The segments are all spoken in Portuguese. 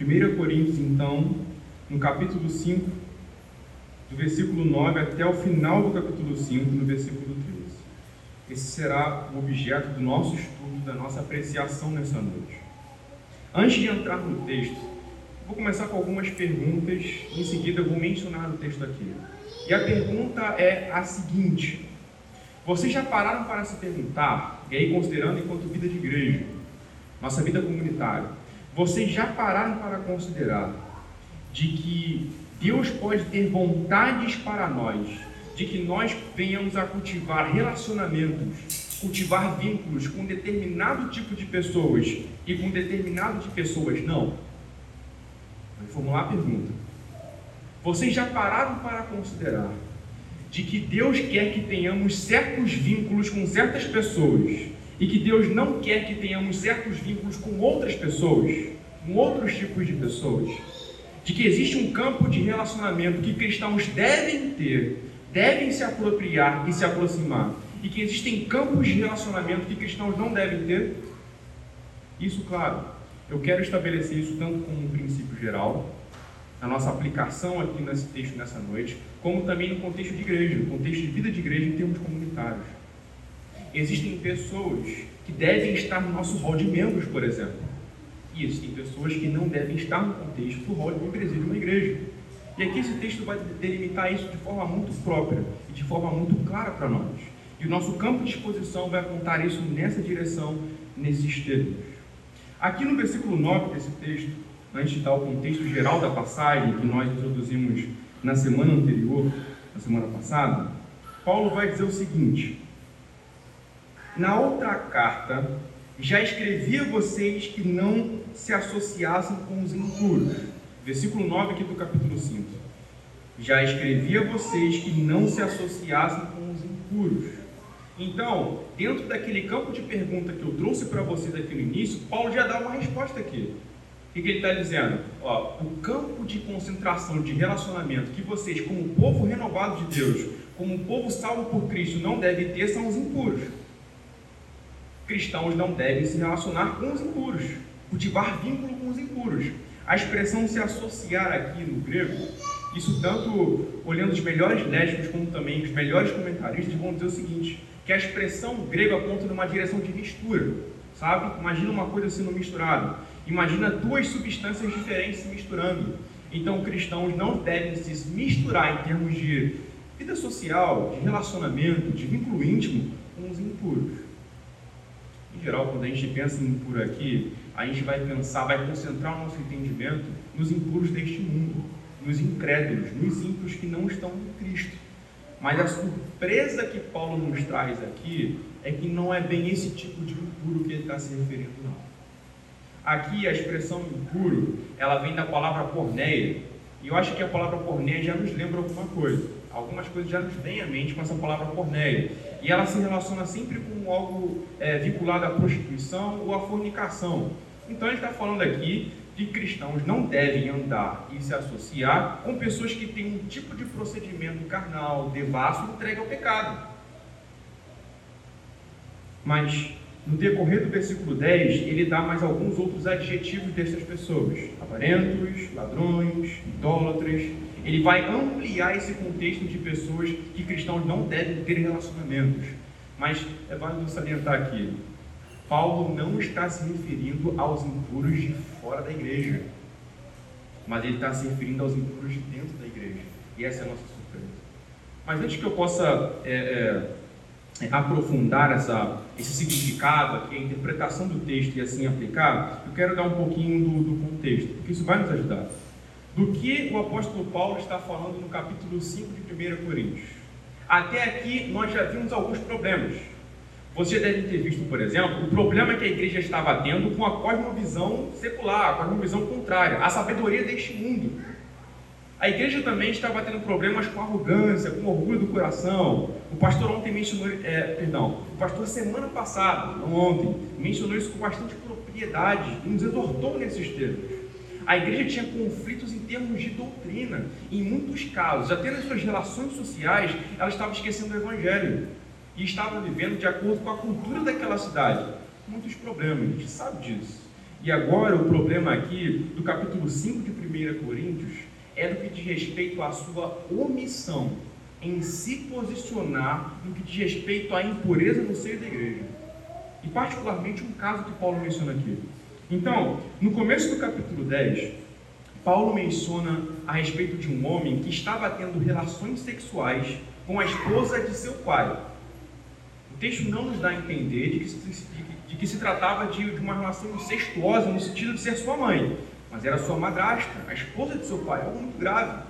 1 Coríntios, então, no capítulo 5, do versículo 9 até o final do capítulo 5, no versículo 13. Esse será o objeto do nosso estudo, da nossa apreciação nessa noite. Antes de entrar no texto, vou começar com algumas perguntas, em seguida vou mencionar o texto aqui. E a pergunta é a seguinte: Vocês já pararam para se perguntar, e aí considerando enquanto vida de igreja, nossa vida comunitária, vocês já pararam para considerar de que Deus pode ter vontades para nós, de que nós venhamos a cultivar relacionamentos, cultivar vínculos com determinado tipo de pessoas e com determinado de pessoas não? Vou formular a pergunta. Vocês já pararam para considerar de que Deus quer que tenhamos certos vínculos com certas pessoas e que Deus não quer que tenhamos certos vínculos com outras pessoas, com outros tipos de pessoas? De que existe um campo de relacionamento que cristãos devem ter, devem se apropriar e se aproximar, e que existem campos de relacionamento que cristãos não devem ter? Isso, claro, eu quero estabelecer isso tanto como um princípio geral, na nossa aplicação aqui nesse texto nessa noite, como também no contexto de igreja, no contexto de vida de igreja em termos comunitários. Existem pessoas que devem estar no nosso hall de membros, por exemplo. E existem pessoas que não devem estar no contexto do hall de membresia de uma igreja. E aqui esse texto vai delimitar isso de forma muito própria e de forma muito clara para nós. E o nosso campo de exposição vai apontar isso nessa direção, nesses termos. Aqui no versículo 9 desse texto, antes de dar o contexto geral da passagem que nós introduzimos na semana anterior, na semana passada, Paulo vai dizer o seguinte: Na outra carta, já escrevi a vocês que não se associassem com os impuros. Versículo 9 aqui do capítulo 5. Já escrevi a vocês que não se associassem com os impuros. Então, dentro daquele campo de pergunta que eu trouxe para vocês aqui no início, Paulo já dá uma resposta aqui. O que, ele está dizendo? Ó, o campo de concentração de relacionamento que vocês, como povo renovado de Deus, como povo salvo por Cristo, não devem ter são os impuros. Cristãos não devem se relacionar com os impuros, cultivar vínculo com os impuros. A expressão se associar aqui no grego, isso tanto olhando os melhores lésbicos como também os melhores comentaristas vão dizer o seguinte, que a expressão grega aponta numa direção de mistura, sabe? Imagina uma coisa sendo misturada. Imagina duas substâncias diferentes se misturando. Então, cristãos não devem se misturar em termos de vida social, de relacionamento, de vínculo íntimo com os impuros. Em geral, quando a gente pensa em impuro aqui, a gente vai pensar, vai concentrar o nosso entendimento nos impuros deste mundo, nos incrédulos, nos ímpios que não estão em Cristo. Mas a surpresa que Paulo nos traz aqui é que não é bem esse tipo de impuro que ele está se referindo, não. Aqui a expressão impuro, ela vem da palavra porneia. E eu acho que a palavra porneia já nos lembra alguma coisa. Algumas coisas já nos vêm à mente com essa palavra porneia. E ela se relaciona sempre com algo é, vinculado à prostituição ou à fornicação. Então ele está falando aqui de cristãos não devem andar e se associar com pessoas que têm um tipo de procedimento carnal, devasso, entregue ao pecado. Mas no decorrer do versículo 10, ele dá mais alguns outros adjetivos dessas pessoas: avarentos, ladrões, idólatras. Ele vai ampliar esse contexto de pessoas que cristãos não devem ter relacionamentos. Mas é válido salientar aqui: Paulo não está se referindo aos impuros de fora da igreja, mas ele está se referindo aos impuros de dentro da igreja. E essa é a nossa surpresa. Mas antes que eu possa. É, é, aprofundar essa, esse significado aqui, a interpretação do texto e assim aplicar, eu quero dar um pouquinho do, do contexto, porque isso vai nos ajudar. Do que o apóstolo Paulo está falando no capítulo 5 de 1 Coríntios. Até aqui nós já vimos alguns problemas. Você deve ter visto, por exemplo, o problema que a igreja estava tendo com a cosmovisão secular, a cosmovisão contrária, a sabedoria deste mundo. A igreja também estava tendo problemas com arrogância, com orgulho do coração. O pastor ontem mencionou, é, perdão, o pastor semana passada, não ontem, mencionou isso com bastante propriedade e nos exortou nesses termos. A igreja tinha conflitos termos de doutrina, em muitos casos, até nas suas relações sociais, ela estava esquecendo o evangelho e estava vivendo de acordo com a cultura daquela cidade. Muitos problemas, a gente sabe disso. E agora o problema aqui do capítulo 5 de 1 Coríntios é no que diz respeito à sua omissão em se posicionar no que diz respeito à impureza no seio da igreja. E particularmente um caso que Paulo menciona aqui. Então, no começo do capítulo 10, Paulo menciona a respeito de um homem que estava tendo relações sexuais com a esposa de seu pai. O texto não nos dá a entender de que se, de, que se tratava de, de uma relação incestuosa no sentido de ser sua mãe, mas era sua madrasta, a esposa de seu pai, algo muito grave.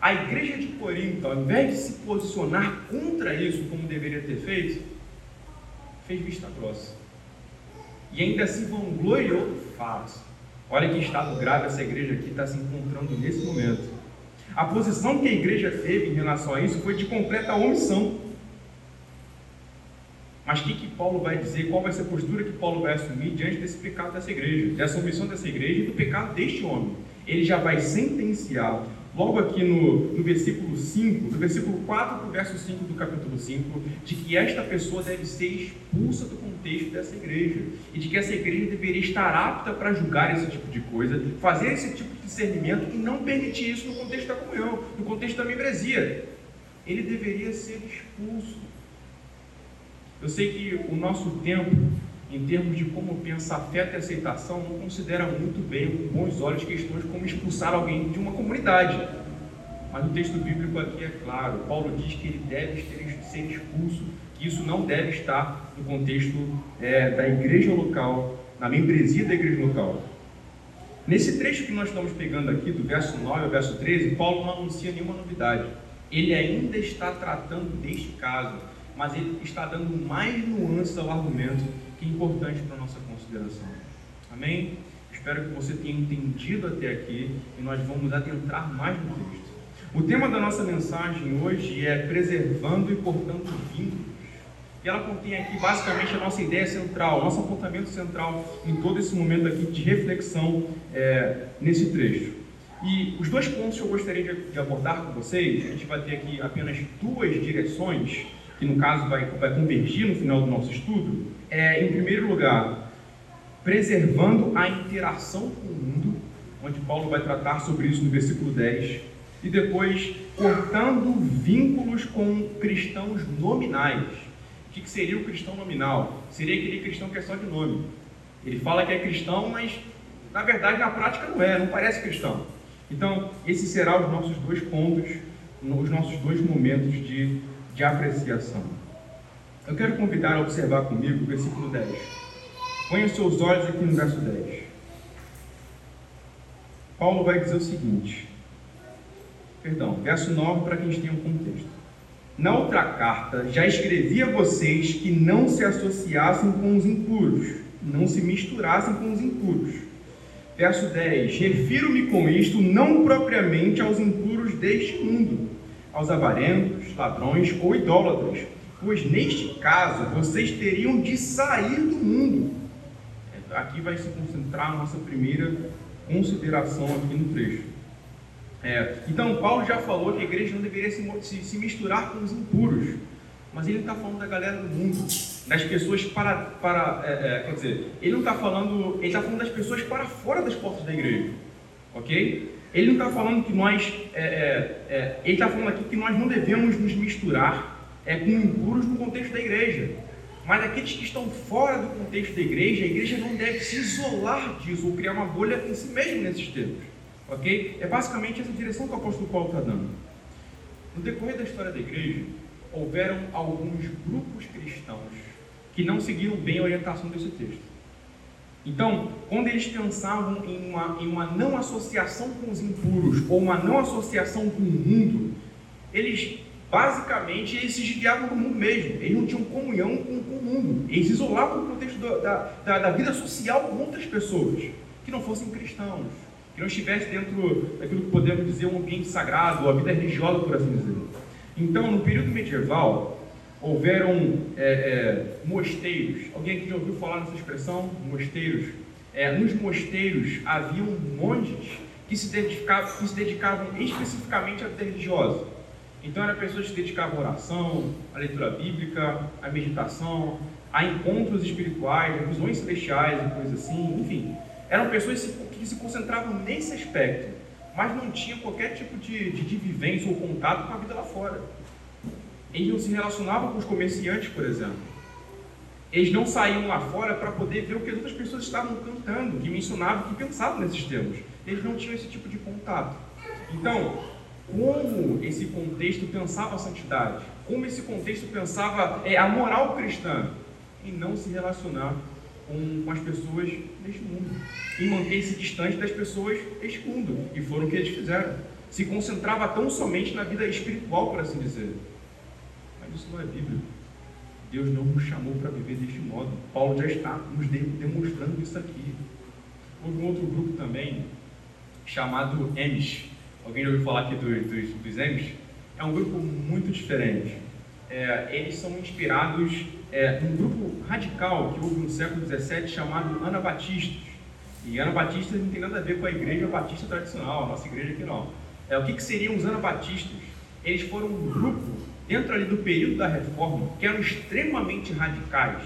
A igreja de Corinto, ao invés de se posicionar contra isso, como deveria ter feito, fez vista grossa. E ainda se vangloriou do fato. Olha que estado grave essa igreja aqui está se encontrando nesse momento. A posição que a igreja teve em relação a isso foi de completa omissão. Mas o que, que Paulo vai dizer? Qual vai ser a postura que Paulo vai assumir diante desse pecado dessa igreja, dessa omissão dessa igreja e do pecado deste homem? Ele já vai sentenciar logo aqui no, no versículo 5, do versículo 4 para o verso 5 do capítulo 5, de que esta pessoa deve ser expulsa do contexto dessa igreja e de que essa igreja deveria estar apta para julgar esse tipo de coisa, fazer esse tipo de discernimento e não permitir isso no contexto da comunhão, no contexto da membresia. Ele deveria ser expulso. Eu sei que o nosso tempo em termos de como pensa afeto e aceitação, não considera muito bem, com bons olhos, questões como expulsar alguém de uma comunidade. Mas o texto bíblico aqui é claro. Paulo diz que ele deve ser expulso, que isso não deve estar no contexto é, da igreja local, na membresia da igreja local. Nesse trecho que nós estamos pegando aqui, do verso 9 ao verso 13, Paulo não anuncia nenhuma novidade. Ele ainda está tratando deste caso, mas ele está dando mais nuances ao argumento que é importante para a nossa consideração. Amém? Espero que você tenha entendido até aqui e nós vamos adentrar mais no texto. O tema da nossa mensagem hoje é preservando e cortando vínculos. E ela contém aqui basicamente a nossa ideia central, nosso apontamento central em todo esse momento aqui de reflexão é, nesse trecho. E os dois pontos que eu gostaria de, abordar com vocês, a gente vai ter aqui apenas duas direções que no caso vai, vai convergir no final do nosso estudo, é, em primeiro lugar, preservando a interação com o mundo, onde Paulo vai tratar sobre isso no versículo 10, e depois cortando vínculos com cristãos nominais. O que, seria o cristão nominal? Seria aquele cristão que é só de nome. Ele fala que é cristão, mas na verdade na prática não é, não parece cristão. Então, esses serão os nossos dois pontos, os nossos dois momentos de de apreciação. Eu quero convidar a observar comigo o versículo 10. Ponha os seus olhos aqui no verso 10. Paulo vai dizer o seguinte, perdão, verso 9 para que a gente tenha um contexto. Na outra carta, já escrevi a vocês que não se associassem com os impuros, não se misturassem com os impuros. Verso 10: Refiro-me com isto não propriamente aos impuros deste mundo, aos avarentos, ladrões ou idólatras, pois neste caso vocês teriam de sair do mundo. Aqui vai se concentrar a nossa primeira consideração aqui no trecho. É, então, Paulo já falou que a igreja não deveria se, se, misturar com os impuros, mas ele está falando da galera do mundo, das pessoas para. para é, é, quer dizer, ele não está falando. Ele está falando das pessoas para fora das portas da igreja. Ok? Ele não está falando que nós, é, é, é, ele está falando aqui que nós não devemos nos misturar é, com impuros no contexto da igreja. Mas aqueles que estão fora do contexto da igreja, a igreja não deve se isolar disso ou criar uma bolha em si mesmo nesses termos. Ok? É basicamente essa direção que o apóstolo Paulo está dando. No decorrer da história da igreja, houveram alguns grupos cristãos que não seguiram bem a orientação desse texto. Então, quando eles pensavam em uma, em uma não associação com os impuros ou uma não associação com o mundo, eles basicamente eles se desviavam do mundo mesmo. Eles não tinham comunhão com, com o mundo. Eles isolavam no contexto da, da, da, vida social com outras pessoas que não fossem cristãos, que não estivessem dentro daquilo que podemos dizer um ambiente sagrado, a vida religiosa, por assim dizer. Então, no período medieval, houveram é, é, mosteiros. Alguém aqui já ouviu falar nessa expressão? Mosteiros. É, nos mosteiros haviam monges que se, dedicavam, que se dedicavam especificamente à vida religiosa. Então eram pessoas que se dedicavam à oração, à leitura bíblica, à meditação, a encontros espirituais, a visões celestiais e coisas assim, enfim. Eram pessoas que se concentravam nesse aspecto, mas não tinham qualquer tipo de, de, de vivência ou contato com a vida lá fora. Eles não se relacionavam com os comerciantes, por exemplo. Eles não saíam lá fora para poder ver o que as outras pessoas estavam cantando, que mencionavam, que pensavam nesses termos. Eles não tinham esse tipo de contato. Então, como esse contexto pensava a santidade? Como esse contexto pensava é, a moral cristã? Em não se relacionar com, com as pessoas deste mundo. Em manter-se distante das pessoas deste mundo. E foram o que eles fizeram. Se concentrava tão somente na vida espiritual, por assim dizer. Mas isso não é Bíblia. Deus não nos chamou para viver deste modo. Paulo já está nos demonstrando isso aqui. Houve um outro grupo também, chamado Emes. Alguém já ouviu falar aqui dos, dos, Emes? É um grupo muito diferente. É, eles são inspirados é, num grupo radical que houve no século XVII chamado Anabatistas. E Anabatistas não tem nada a ver com a igreja batista tradicional, a nossa igreja aqui não. É, o que, que seriam os Anabatistas? Eles foram um grupo, dentro ali do período da reforma, que eram extremamente radicais,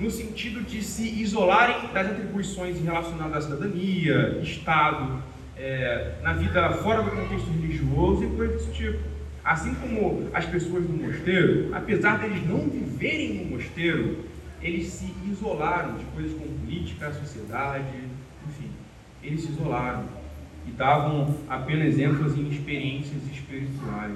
no sentido de se isolarem das atribuições relacionadas à cidadania, Estado, é, na vida fora do contexto religioso e coisas desse tipo. Assim como as pessoas do mosteiro, apesar deles não viverem no mosteiro, eles se isolaram de coisas como política, sociedade, enfim, eles se isolaram e davam apenas ênfase em experiências espirituais.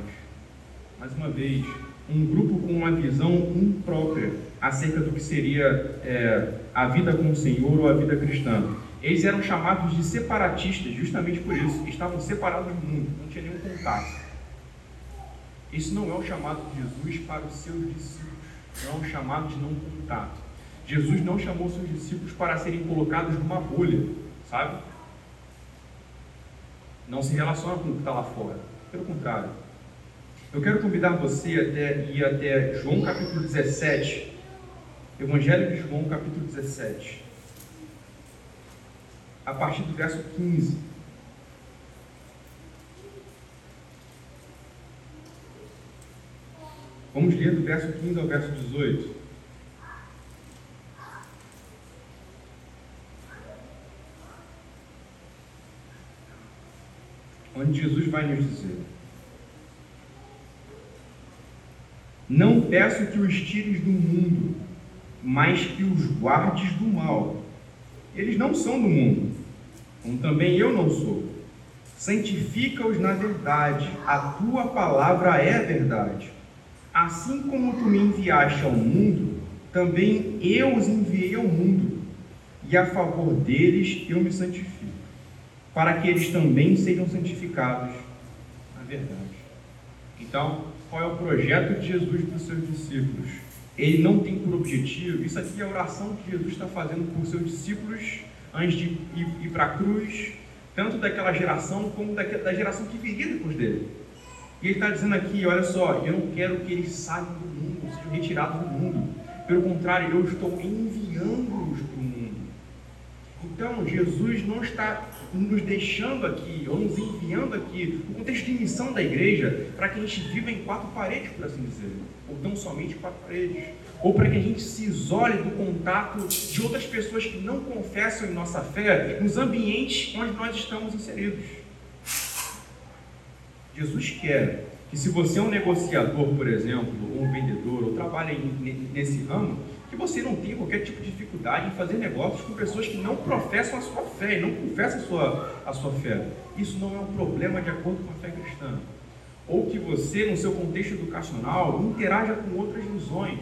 Mais uma vez, um grupo com uma visão imprópria acerca do que seria é, a vida com o Senhor ou a vida cristã. Eles eram chamados de separatistas justamente por isso. Estavam separados do mundo, não tinha nenhum contato. Isso não é o chamado de Jesus para os seus discípulos. Não é um chamado de não contato. Jesus não chamou seus discípulos para serem colocados numa bolha, sabe? Não se relaciona com o que está lá fora. Pelo contrário. Eu quero convidar você até, ir até João capítulo 17. Evangelho de João capítulo 17 a partir do verso 15. Vamos ler do verso 15 ao verso 18. Onde Jesus vai nos dizer: Não peço que os tires do mundo, mas que os guardes do mal. Eles não são do mundo, como também eu não sou. Santifica-os na verdade, a tua palavra é verdade. Assim como tu me enviaste ao mundo, também eu os enviei ao mundo, e a favor deles eu me santifico, para que eles também sejam santificados na verdade. Então, qual é o projeto de Jesus para os seus discípulos? Ele não tem por objetivo, isso aqui é a oração que Jesus está fazendo por seus discípulos antes de ir, ir para a cruz, tanto daquela geração como da geração que viria depois dele. E ele está dizendo aqui: olha só, eu não quero que eles saiam do mundo, sejam retirados do mundo. Pelo contrário, eu estou enviando-os para o mundo. Então, Jesus não está nos deixando aqui, ou nos enviando aqui, no contexto de missão da igreja, para que a gente viva em quatro paredes, por assim dizer, ou tão somente quatro paredes ou para que a gente se isole do contato de outras pessoas que não confessam em nossa fé nos ambientes onde nós estamos inseridos. Jesus quer que se você é um negociador, por exemplo, ou um vendedor, ou trabalha nesse ramo, que você não tenha qualquer tipo de dificuldade em fazer negócios com pessoas que não professam a sua fé e não confessam a sua, a sua fé. Isso não é um problema de acordo com a fé cristã. Ou que você, no seu contexto educacional, interaja com outras visões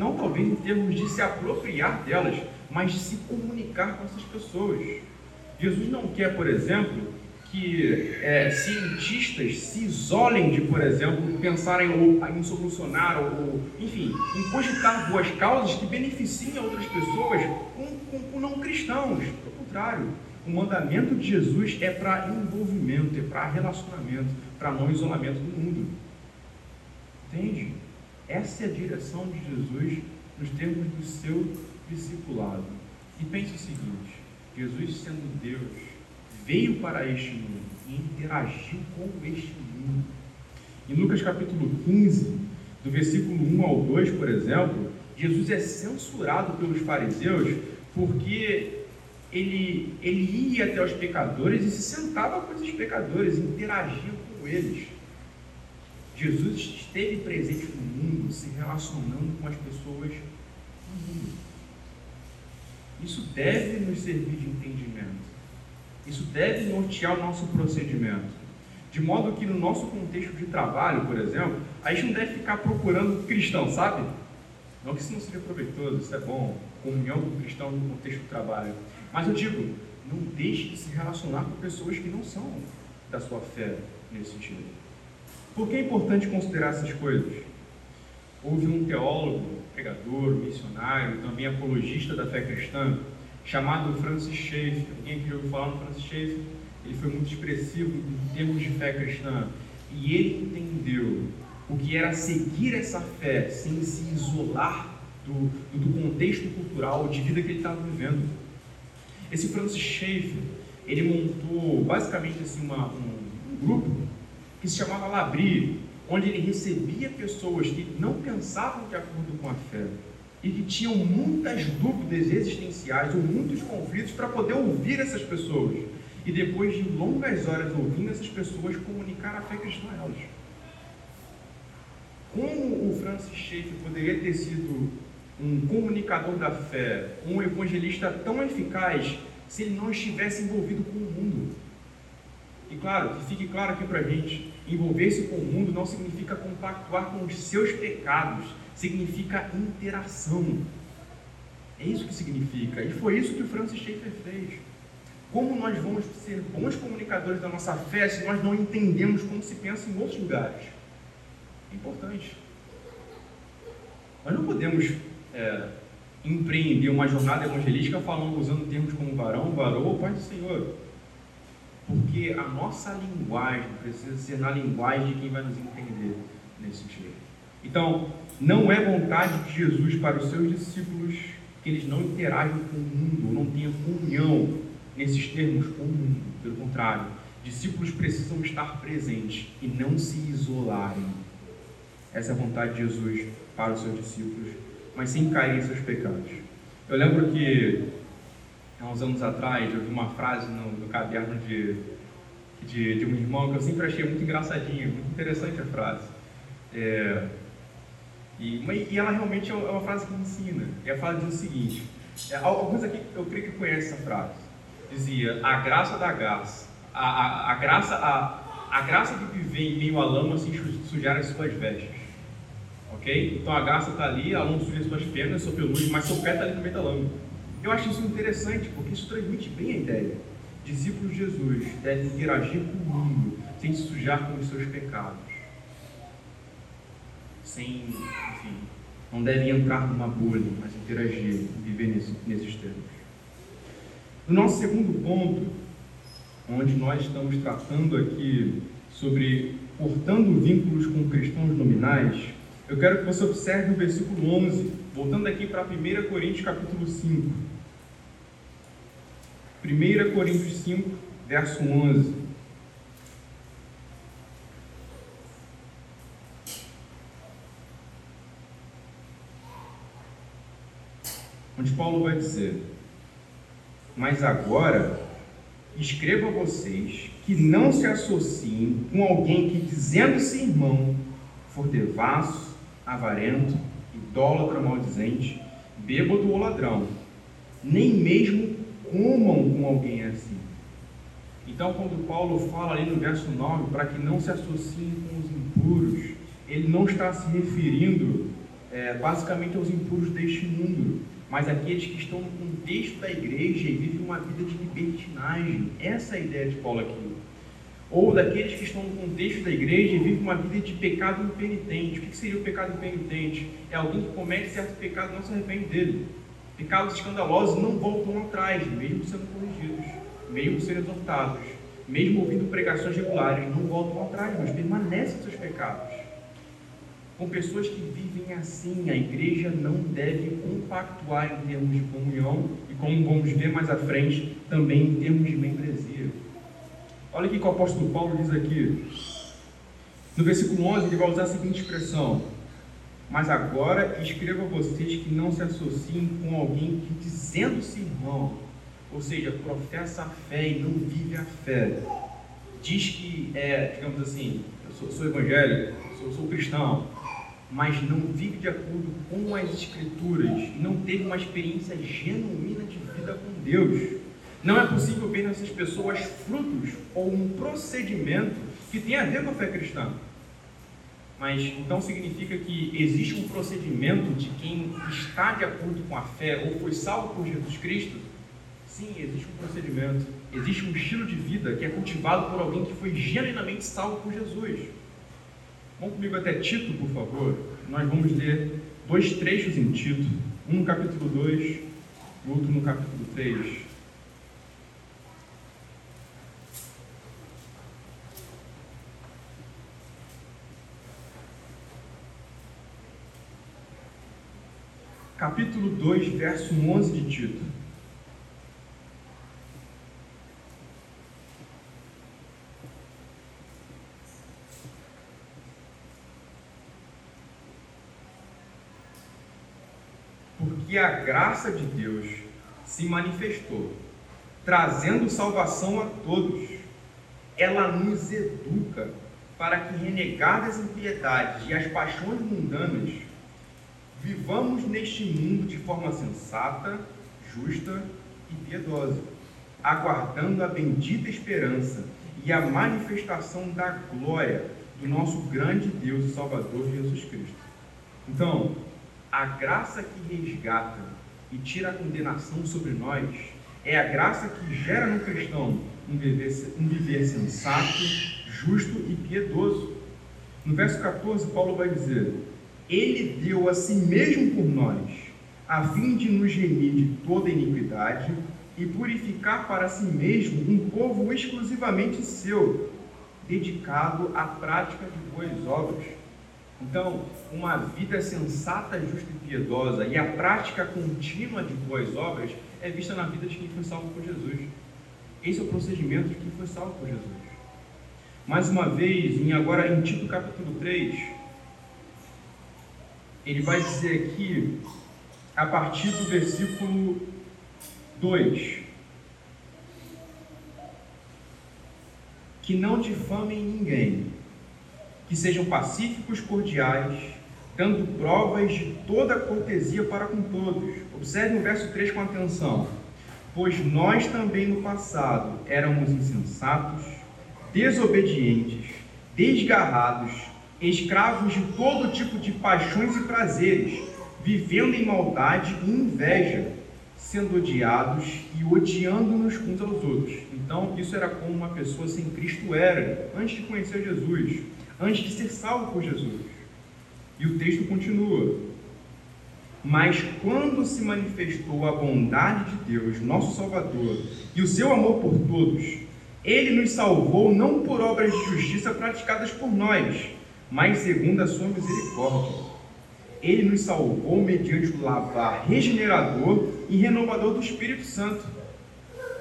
não talvez em termos de se apropriar delas, mas de se comunicar com essas pessoas. Jesus não quer, por exemplo, que é, cientistas se isolem de, por exemplo, pensarem ou, em solucionar ou, enfim, em cogitar boas causas que beneficiem outras pessoas com, com, com não cristãos. Pelo contrário, o mandamento de Jesus é para envolvimento, é para relacionamento, para não isolamento do mundo. Entende? Essa é a direção de Jesus nos termos do seu discipulado. E pense o seguinte: Jesus, sendo Deus, veio para este mundo e interagiu com este mundo. Em Lucas capítulo 15, do versículo 1 ao 2, por exemplo, Jesus é censurado pelos fariseus porque ele, ele ia até os pecadores e se sentava com esses pecadores, interagia com eles. Jesus esteve presente no mundo, se relacionando com as pessoas no mundo. Isso deve nos servir de entendimento. Isso deve nortear o nosso procedimento. De modo que no nosso contexto de trabalho, por exemplo, a gente não deve ficar procurando cristão, sabe? Não que isso não seja proveitoso, isso é bom, comunhão com cristão no contexto do trabalho. Mas eu digo, não deixe de se relacionar com pessoas que não são da sua fé nesse sentido. Por que é importante considerar essas coisas? Houve um teólogo, pregador, missionário, também apologista da fé cristã, chamado Francis Schaeffer. Alguém que ouviu falar no Francis Schaeffer? Ele foi muito expressivo em termos de fé cristã. E ele entendeu o que era seguir essa fé sem se isolar do, do contexto cultural de vida que ele estava vivendo. Esse Francis Schaeffer, ele montou basicamente assim, uma, um, um grupo que se chamava Labri, onde ele recebia pessoas que não pensavam de acordo com a fé e que tinham muitas dúvidas existenciais ou muitos conflitos para poder ouvir essas pessoas e depois de longas horas ouvindo essas pessoas comunicar a fé cristã a elas. Como o Francis Schaeffer poderia ter sido um comunicador da fé, um evangelista tão eficaz, se ele não estivesse envolvido com o mundo? E claro, que fique claro aqui para a gente: envolver-se com o mundo não significa compactuar com os seus pecados, significa interação. É isso que significa. E foi isso que o Francis Schaeffer fez. Como nós vamos ser bons comunicadores da nossa fé se nós não entendemos como se pensa em outros lugares? É importante. Nós não podemos é, empreender uma jornada evangelística falando, usando termos como varão, varou, pai do Senhor. Porque a nossa linguagem precisa ser na linguagem de quem vai nos entender nesse sentido. Então, não é vontade de Jesus para os seus discípulos que eles não interajam com o mundo, não tenham comunhão nesses termos com o mundo. Pelo contrário, discípulos precisam estar presentes e não se isolarem essa é a vontade de Jesus para os seus discípulos, mas sem cair em seus pecados. Eu lembro que, há uns anos atrás, eu vi uma frase no, no caderno de, de, de, um irmão que eu sempre achei muito engraçadinha, muito interessante a frase. É, e, e, ela realmente é uma frase que me ensina. E a frase diz o seguinte: é, alguns aqui eu creio que conhecem essa frase. Dizia: A graça da graça, a, a, a graça, a, a graça de viver em meio à lama sem sujar as suas vestes. Ok? Então a garça está ali, ela não suja suas pernas, sua pelugem, mas seu pé está ali no meio da lama. Eu acho isso interessante, porque isso transmite bem a ideia. Discípulos de Jesus devem interagir com o mundo sem se sujar com os seus pecados. Sem, enfim, não devem entrar numa bolha, mas interagir, viver nesse, nesses termos. No nosso segundo ponto, onde nós estamos tratando aqui sobre cortando vínculos com cristãos nominais, eu quero que você observe o versículo 11, voltando aqui para 1 Coríntios capítulo 5. 1 Coríntios 5, verso 11. Onde Paulo vai dizer: Mas agora escrevo a vocês que não se associem com alguém que, dizendo-se irmão, for devasso, avarento, idólatra maldizente, bêbado ou ladrão. Nem mesmo comam com alguém assim. Então, quando Paulo fala ali no verso 9, para que não se associem com os impuros, ele não está se referindo é, basicamente aos impuros deste mundo, mas aqueles que estão no contexto da igreja e vivem uma vida de libertinagem. Essa é a ideia de Paulo aqui ou daqueles que estão no contexto da igreja e vivem uma vida de pecado impenitente. O que seria o pecado impenitente? É alguém que comete certo pecado e não se arrepende dele. Pecados escandalosos não voltam atrás, mesmo sendo corrigidos, mesmo sendo exortados, mesmo ouvindo pregações regulares, não voltam atrás, mas permanecem em seus pecados. Com pessoas que vivem assim, a igreja não deve compactuar em termos de comunhão e, como vamos ver mais à frente, também em termos de membresia. Olha o que o apóstolo Paulo diz aqui. No versículo 11, ele vai usar a seguinte expressão: Mas agora escrevo a vocês que não se associem com alguém que, dizendo-se irmão, ou seja, professa a fé e não vive a fé, diz que é, digamos assim, eu sou, sou evangélico, sou, sou cristão, mas não vive de acordo com as Escrituras não teve uma experiência genuína de vida com Deus. Não é possível ver nessas pessoas frutos ou um procedimento que tem a ver com a fé cristã. Mas então significa que existe um procedimento de quem está de acordo com a fé ou foi salvo por Jesus Cristo? Sim, existe um procedimento. Existe um estilo de vida que é cultivado por alguém que foi genuinamente salvo por Jesus. Vamos comigo até Tito, por favor. Nós vamos ler dois trechos em Tito, um no capítulo 2 e outro no capítulo 3. Capítulo 2, verso 11 de Tito. que a graça de Deus se manifestou, trazendo salvação a todos. Ela nos educa para que, renegadas impiedades e as paixões mundanas, vivamos neste mundo de forma sensata, justa e piedosa, aguardando a bendita esperança e a manifestação da glória do nosso grande Deus e Salvador Jesus Cristo. Então, a graça que resgata e tira a condenação sobre nós é a graça que gera no cristão um viver, um viver sensato, justo e piedoso. No verso 14, Paulo vai dizer: Ele deu a si mesmo por nós, a fim de nos remir de toda iniquidade e purificar para si mesmo um povo exclusivamente seu, dedicado à prática de boas obras. Então, uma vida sensata, justa e piedosa e a prática contínua de boas obras é vista na vida de quem foi salvo por Jesus. Esse é o procedimento de quem foi salvo por Jesus. Mais uma vez, em agora em Tito capítulo 3, ele vai dizer aqui, a partir do versículo 2, que não difamem ninguém que sejam pacíficos, cordiais, dando provas de toda cortesia para com todos. Observe o verso 3 com atenção. Pois nós também no passado éramos insensatos, desobedientes, desgarrados, escravos de todo tipo de paixões e prazeres, vivendo em maldade e inveja, sendo odiados e odiando-nos uns aos outros. Então, isso era como uma pessoa sem Cristo era, antes de conhecer Jesus antes de ser salvo por Jesus. E o texto continua. Mas quando se manifestou a bondade de Deus, nosso Salvador, e o seu amor por todos, ele nos salvou não por obras de justiça praticadas por nós, mas segundo a sua misericórdia. Ele nos salvou mediante o lavar regenerador e renovador do Espírito Santo,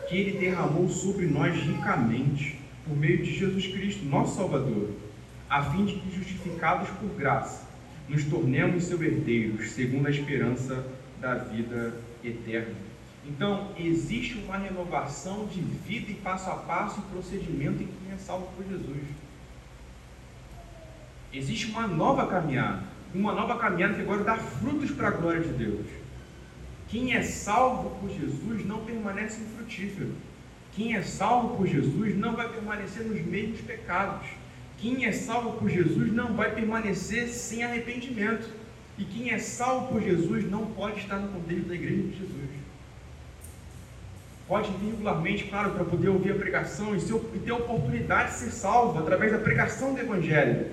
que ele derramou sobre nós ricamente, por meio de Jesus Cristo, nosso Salvador a fim de que, justificados por graça, nos tornemos seus herdeiros, segundo a esperança da vida eterna. Então, existe uma renovação de vida e passo a passo e procedimento em quem é salvo por Jesus. Existe uma nova caminhada, uma nova caminhada que agora dá frutos para a glória de Deus. Quem é salvo por Jesus não permanece infrutífero. Quem é salvo por Jesus não vai permanecer nos mesmos pecados. Quem é salvo por Jesus não vai permanecer sem arrependimento. E quem é salvo por Jesus não pode estar no contexto da igreja de Jesus. Pode vir regularmente, claro, para poder ouvir a pregação e, e ter a oportunidade de ser salvo através da pregação do Evangelho.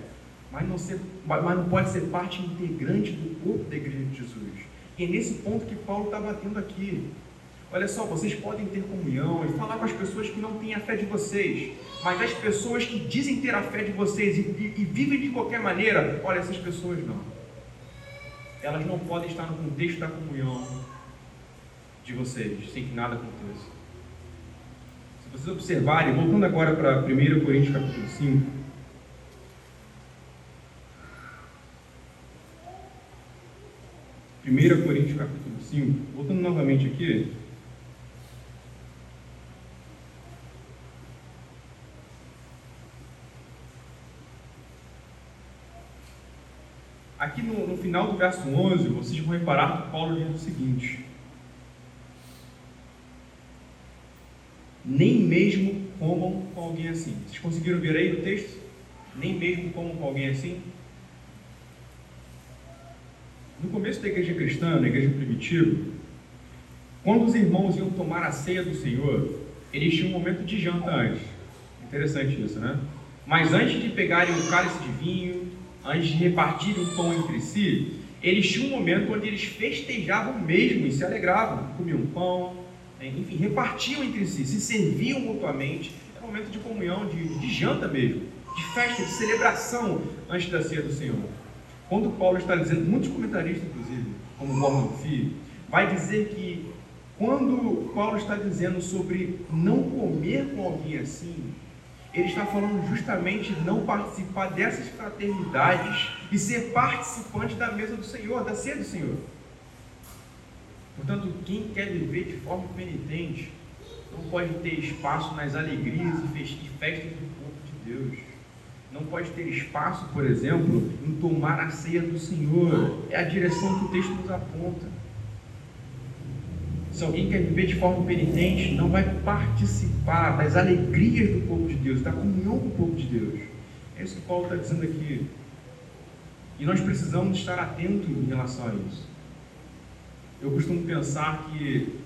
Mas não, ser, mas não pode ser parte integrante do corpo da igreja de Jesus. E é nesse ponto que Paulo está batendo aqui. Olha só, vocês podem ter comunhão e falar com as pessoas que não têm a fé de vocês, mas as pessoas que dizem ter a fé de vocês e, e, e vivem de qualquer maneira, olha, essas pessoas não. Elas não podem estar no contexto da comunhão de vocês, sem que nada aconteça. Se vocês observarem, voltando agora para 1 Coríntios capítulo 5, 1 Coríntios capítulo 5, voltando novamente aqui, Aqui no, no, final do verso 11, vocês vão reparar que Paulo diz o seguinte: Nem mesmo comam com alguém assim. Vocês conseguiram ver aí no texto? Nem mesmo comam com alguém assim? Começo da igreja cristã, na igreja primitiva, quando os irmãos iam tomar a ceia do Senhor, eles tinham um momento de janta antes. Interessante isso, né? Mas antes de pegarem um cálice de vinho, antes de repartirem o pão entre si, eles tinham um momento onde eles festejavam mesmo e se alegravam, comiam pão, né? enfim, repartiam entre si, se serviam mutuamente. Era um momento de comunhão, de, de janta mesmo, de festa, de celebração antes da ceia do Senhor. Quando Paulo está dizendo, muitos comentaristas, inclusive, como Gordon Fee, vai dizer que quando Paulo está dizendo sobre não comer com alguém assim, ele está falando justamente não participar dessas fraternidades e ser participante da mesa do Senhor, da ceia do Senhor. Portanto, quem quer viver de forma penitente não pode ter espaço nas alegrias e festas do corpo de Deus. Não pode ter espaço, por exemplo, em tomar a ceia do Senhor. É a direção que o texto nos aponta. Se alguém quer viver de forma penitente, não vai participar das alegrias do povo de Deus, da comunhão com o povo de Deus. É isso que Paulo está dizendo aqui. E nós precisamos estar atentos em relação a isso. Eu costumo pensar que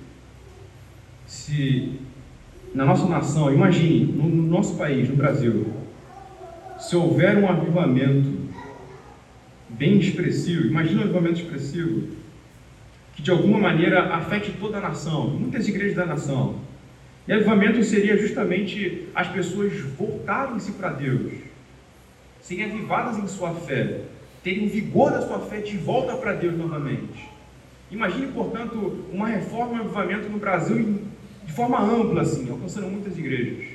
se na nossa nação, imagine, no, no nosso país, no Brasil, se houver um avivamento bem expressivo, imagina um avivamento expressivo, que de alguma maneira afete toda a nação, muitas igrejas da nação. E avivamento seria justamente as pessoas voltarem-se para Deus, serem avivadas em sua fé, terem vigor da sua fé de volta para Deus novamente. Imagine, portanto, uma reforma e um avivamento no Brasil de forma ampla, assim, alcançando muitas igrejas.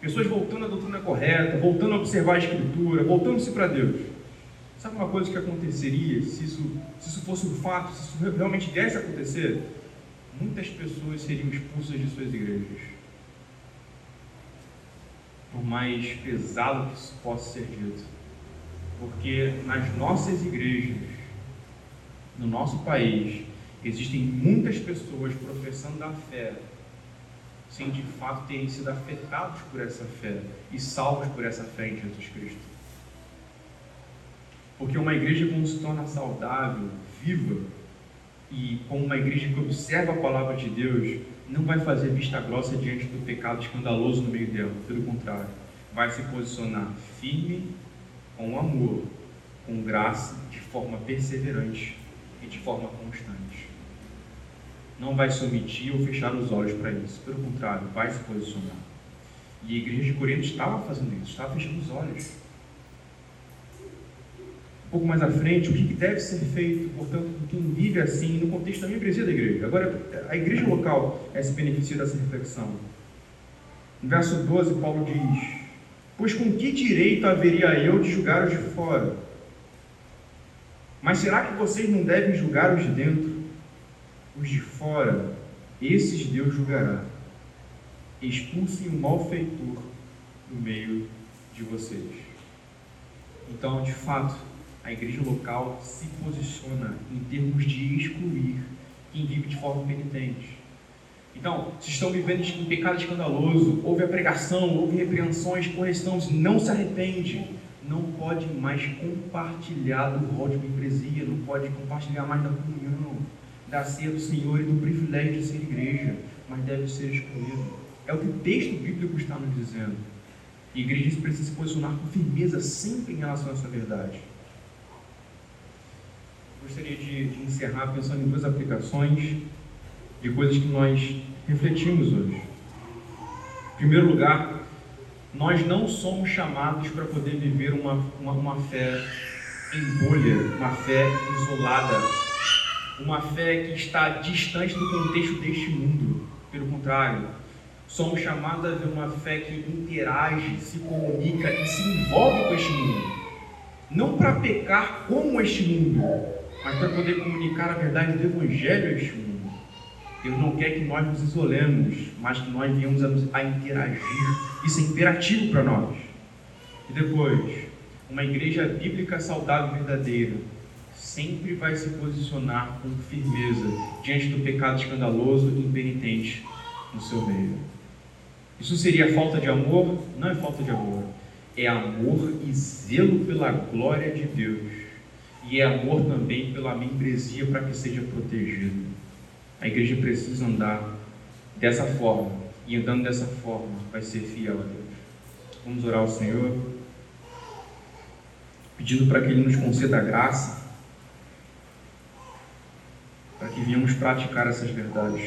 Pessoas voltando à doutrina correta, voltando a observar a Escritura, voltando-se para Deus. Sabe uma coisa que aconteceria se isso, se isso fosse um fato, se isso realmente viesse a acontecer? Muitas pessoas seriam expulsas de suas igrejas. Por mais pesado que isso possa ser dito. Porque nas nossas igrejas, no nosso país, existem muitas pessoas professando a fé, sem de fato terem sido afetados por essa fé e salvos por essa fé em Jesus Cristo. Porque uma igreja, quando se torna saudável, viva, e como uma igreja que observa a palavra de Deus, não vai fazer vista grossa diante do pecado escandaloso no meio dela. Pelo contrário, vai se posicionar firme, com amor, com graça, de forma perseverante e de forma constante. Não vai se omitir ou fechar os olhos para isso. Pelo contrário, vai se posicionar. E a igreja de Corinto estava fazendo isso, estava fechando os olhos um pouco mais à frente, o que deve ser feito, portanto, por quem vive assim, no contexto da membresia da igreja. Agora, a igreja local é se beneficia dessa reflexão. No verso 12, Paulo diz: Pois com que direito haveria eu de julgar os de fora? Mas será que vocês não devem julgar os de dentro? Os de fora, esses Deus julgará. Expulsem o malfeitor do meio de vocês. Então, de fato, a igreja local se posiciona em termos de excluir quem vive de forma penitente. Então, se estão vivendo em pecado escandaloso, houve a pregação, houve repreensões, correções, não se arrepende, não pode mais compartilhar do rol de membresia, não pode compartilhar mais da comunhão, da ceia do Senhor e do privilégio de ser igreja, mas deve ser excluído. É o que o texto bíblico está nos dizendo. E a igreja precisa se posicionar com firmeza sempre em relação a essa verdade gostaria de, de encerrar pensando em duas aplicações de coisas que nós refletimos hoje. Em primeiro lugar, nós não somos chamados para poder viver uma, uma, uma, fé em bolha, uma fé isolada, uma fé que está distante do contexto deste mundo. Pelo contrário, somos chamados a ver uma fé que interage, se comunica e se envolve com este mundo. Não para pecar como este mundo, mas para poder comunicar a verdade do Evangelho a este mundo. Deus não quer que nós nos isolemos, mas que nós venhamos a, a interagir. Isso é imperativo para nós. E depois, uma igreja bíblica saudável e verdadeira sempre vai se posicionar com firmeza diante do pecado escandaloso e impenitente no seu meio. Isso seria falta de amor? Não é falta de amor. É amor e zelo pela glória de Deus. E é amor também pela membresia para que seja protegido. A igreja precisa andar dessa forma. E andando dessa forma, vai ser fiel a Deus. Vamos orar ao Senhor, pedindo para que Ele nos conceda a graça, para que venhamos praticar essas verdades.